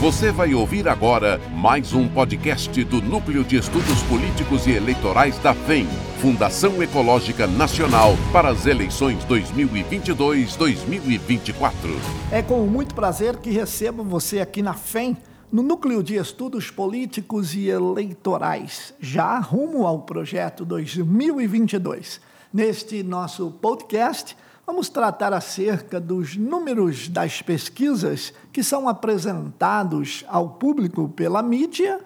Você vai ouvir agora mais um podcast do Núcleo de Estudos Políticos e Eleitorais da FEM, Fundação Ecológica Nacional para as eleições 2022-2024. É com muito prazer que recebo você aqui na FEM, no Núcleo de Estudos Políticos e Eleitorais, já rumo ao projeto 2022. Neste nosso podcast, Vamos tratar acerca dos números das pesquisas que são apresentados ao público pela mídia,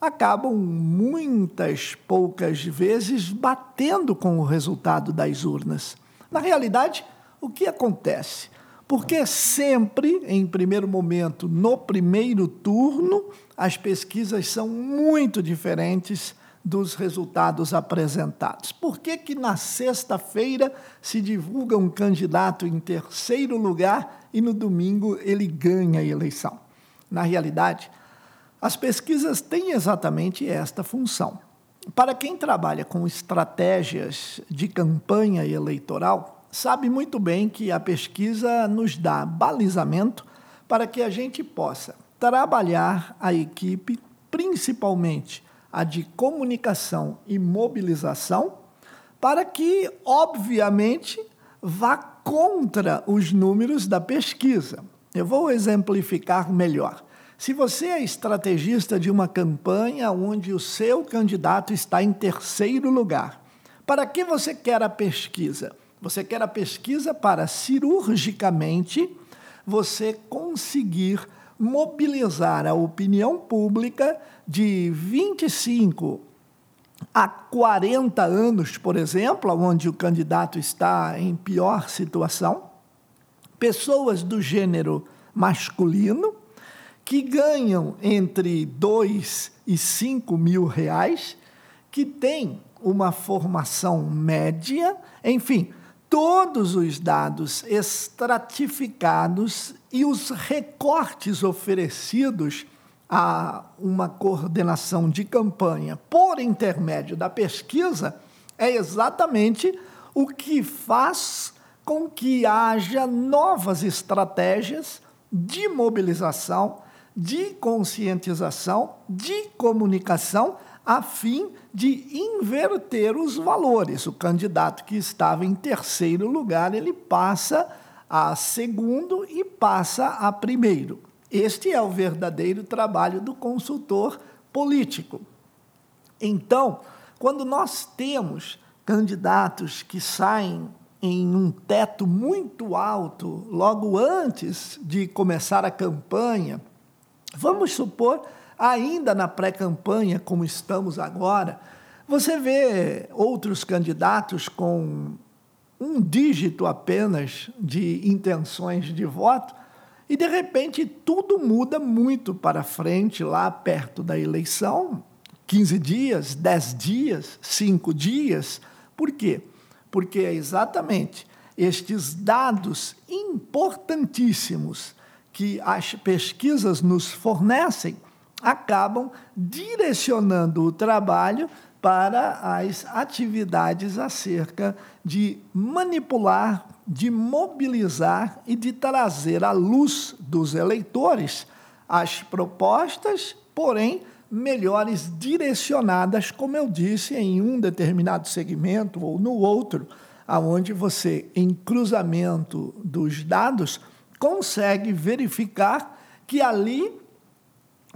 acabam muitas poucas vezes batendo com o resultado das urnas. Na realidade, o que acontece? Porque sempre, em primeiro momento, no primeiro turno, as pesquisas são muito diferentes dos resultados apresentados. Por que, que na sexta-feira se divulga um candidato em terceiro lugar e no domingo ele ganha a eleição? Na realidade, as pesquisas têm exatamente esta função. Para quem trabalha com estratégias de campanha eleitoral, sabe muito bem que a pesquisa nos dá balizamento para que a gente possa trabalhar a equipe, principalmente a de comunicação e mobilização, para que, obviamente, vá contra os números da pesquisa. Eu vou exemplificar melhor. Se você é estrategista de uma campanha onde o seu candidato está em terceiro lugar, para que você quer a pesquisa? Você quer a pesquisa para cirurgicamente você conseguir mobilizar a opinião pública de 25 a 40 anos, por exemplo, onde o candidato está em pior situação, pessoas do gênero masculino que ganham entre 2 e 5 mil reais, que têm uma formação média, enfim, todos os dados estratificados e os recortes oferecidos a uma coordenação de campanha por intermédio da pesquisa é exatamente o que faz com que haja novas estratégias de mobilização, de conscientização, de comunicação, a fim de inverter os valores. O candidato que estava em terceiro lugar, ele passa a segundo e passa a primeiro. Este é o verdadeiro trabalho do consultor político. Então, quando nós temos candidatos que saem em um teto muito alto logo antes de começar a campanha, vamos supor, ainda na pré-campanha, como estamos agora, você vê outros candidatos com um dígito apenas de intenções de voto e de repente tudo muda muito para frente, lá perto da eleição 15 dias, 10 dias, 5 dias. Por quê? Porque é exatamente estes dados importantíssimos que as pesquisas nos fornecem acabam direcionando o trabalho para as atividades acerca de manipular de mobilizar e de trazer à luz dos eleitores as propostas, porém melhores direcionadas, como eu disse, em um determinado segmento ou no outro, aonde você, em cruzamento dos dados, consegue verificar que ali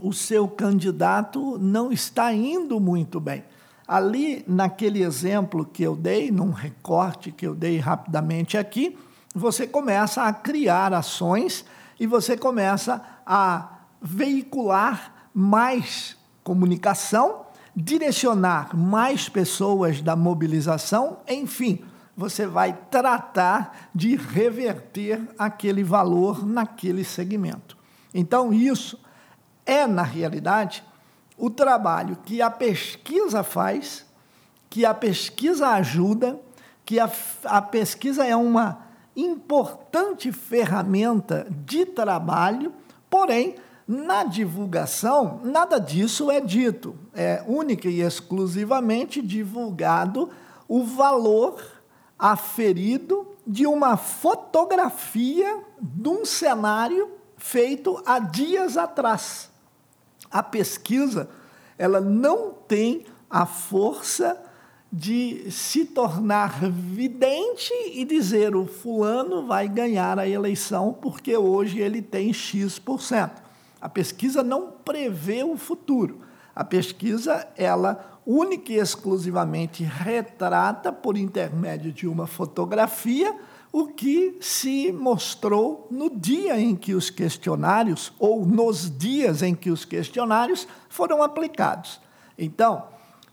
o seu candidato não está indo muito bem. Ali, naquele exemplo que eu dei, num recorte que eu dei rapidamente aqui, você começa a criar ações e você começa a veicular mais comunicação, direcionar mais pessoas da mobilização, enfim, você vai tratar de reverter aquele valor naquele segmento. Então, isso é, na realidade, o trabalho que a pesquisa faz, que a pesquisa ajuda, que a, a pesquisa é uma importante ferramenta de trabalho, porém, na divulgação, nada disso é dito. É única e exclusivamente divulgado o valor aferido de uma fotografia de um cenário feito há dias atrás. A pesquisa, ela não tem a força de se tornar vidente e dizer o fulano vai ganhar a eleição porque hoje ele tem X%. A pesquisa não prevê o futuro. A pesquisa, ela única e exclusivamente retrata por intermédio de uma fotografia o que se mostrou no dia em que os questionários ou nos dias em que os questionários foram aplicados. Então,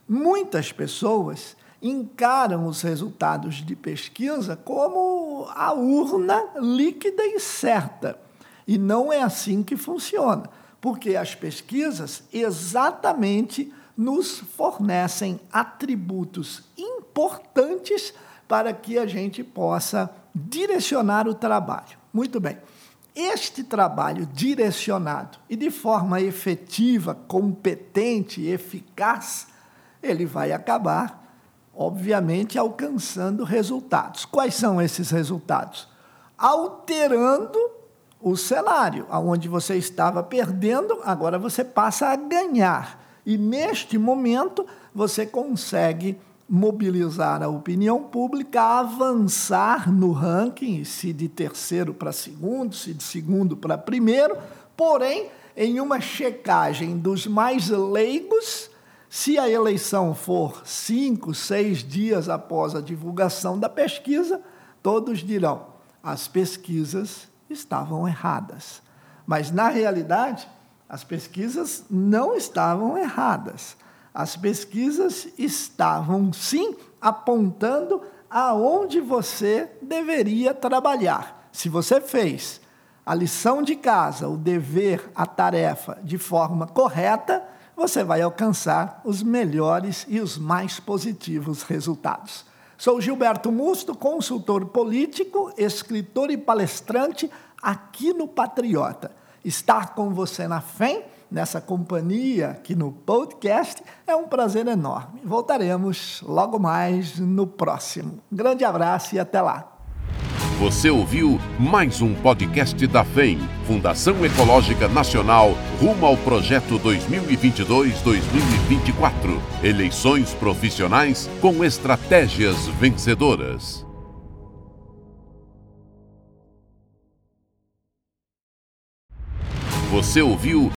muitas pessoas encaram os resultados de pesquisa como a urna líquida e certa. E não é assim que funciona, porque as pesquisas exatamente nos fornecem atributos importantes para que a gente possa direcionar o trabalho. Muito bem. Este trabalho direcionado e de forma efetiva, competente, eficaz, ele vai acabar, obviamente, alcançando resultados. Quais são esses resultados? Alterando o cenário, aonde você estava perdendo, agora você passa a ganhar. E neste momento você consegue mobilizar a opinião pública, avançar no ranking, se de terceiro para segundo, se de segundo para primeiro, porém, em uma checagem dos mais leigos, se a eleição for cinco, seis dias após a divulgação da pesquisa, todos dirão: as pesquisas estavam erradas. Mas, na realidade, as pesquisas não estavam erradas as pesquisas estavam sim apontando aonde você deveria trabalhar. Se você fez a lição de casa, o dever, a tarefa de forma correta, você vai alcançar os melhores e os mais positivos resultados. Sou Gilberto Musto, consultor político, escritor e palestrante aqui no Patriota. Estar com você na FEM nessa companhia aqui no podcast é um prazer enorme. Voltaremos logo mais no próximo. Grande abraço e até lá. Você ouviu mais um podcast da FEM, Fundação Ecológica Nacional, rumo ao projeto 2022-2024. Eleições profissionais com estratégias vencedoras. Você ouviu